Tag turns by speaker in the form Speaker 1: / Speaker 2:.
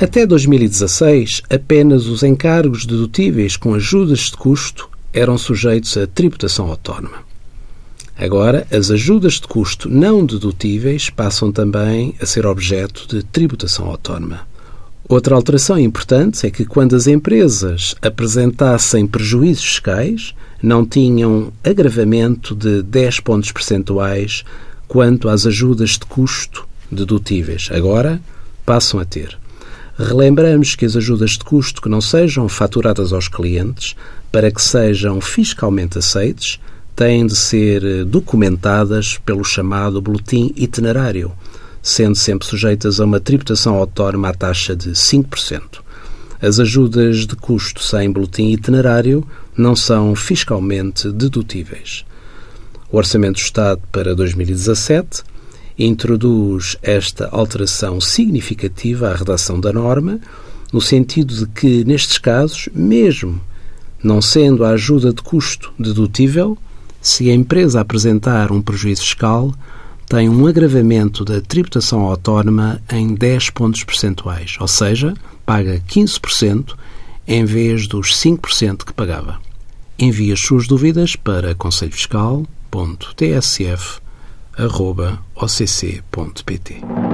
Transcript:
Speaker 1: Até 2016, apenas os encargos dedutíveis com ajudas de custo eram sujeitos à tributação autónoma. Agora, as ajudas de custo não dedutíveis passam também a ser objeto de tributação autónoma. Outra alteração importante é que, quando as empresas apresentassem prejuízos fiscais, não tinham agravamento de 10 pontos percentuais quanto às ajudas de custo dedutíveis. Agora, passam a ter. Relembramos que as ajudas de custo que não sejam faturadas aos clientes, para que sejam fiscalmente aceites, têm de ser documentadas pelo chamado boletim itinerário, sendo sempre sujeitas a uma tributação autónoma à taxa de 5%. As ajudas de custo sem boletim itinerário não são fiscalmente dedutíveis. O Orçamento do Estado para 2017 introduz esta alteração significativa à redação da norma, no sentido de que, nestes casos, mesmo não sendo a ajuda de custo dedutível, se a empresa apresentar um prejuízo fiscal, tem um agravamento da tributação autónoma em 10 pontos percentuais, ou seja, paga 15% em vez dos 5% que pagava. Envie as suas dúvidas para conselhofiscal.tsf.occ.pt.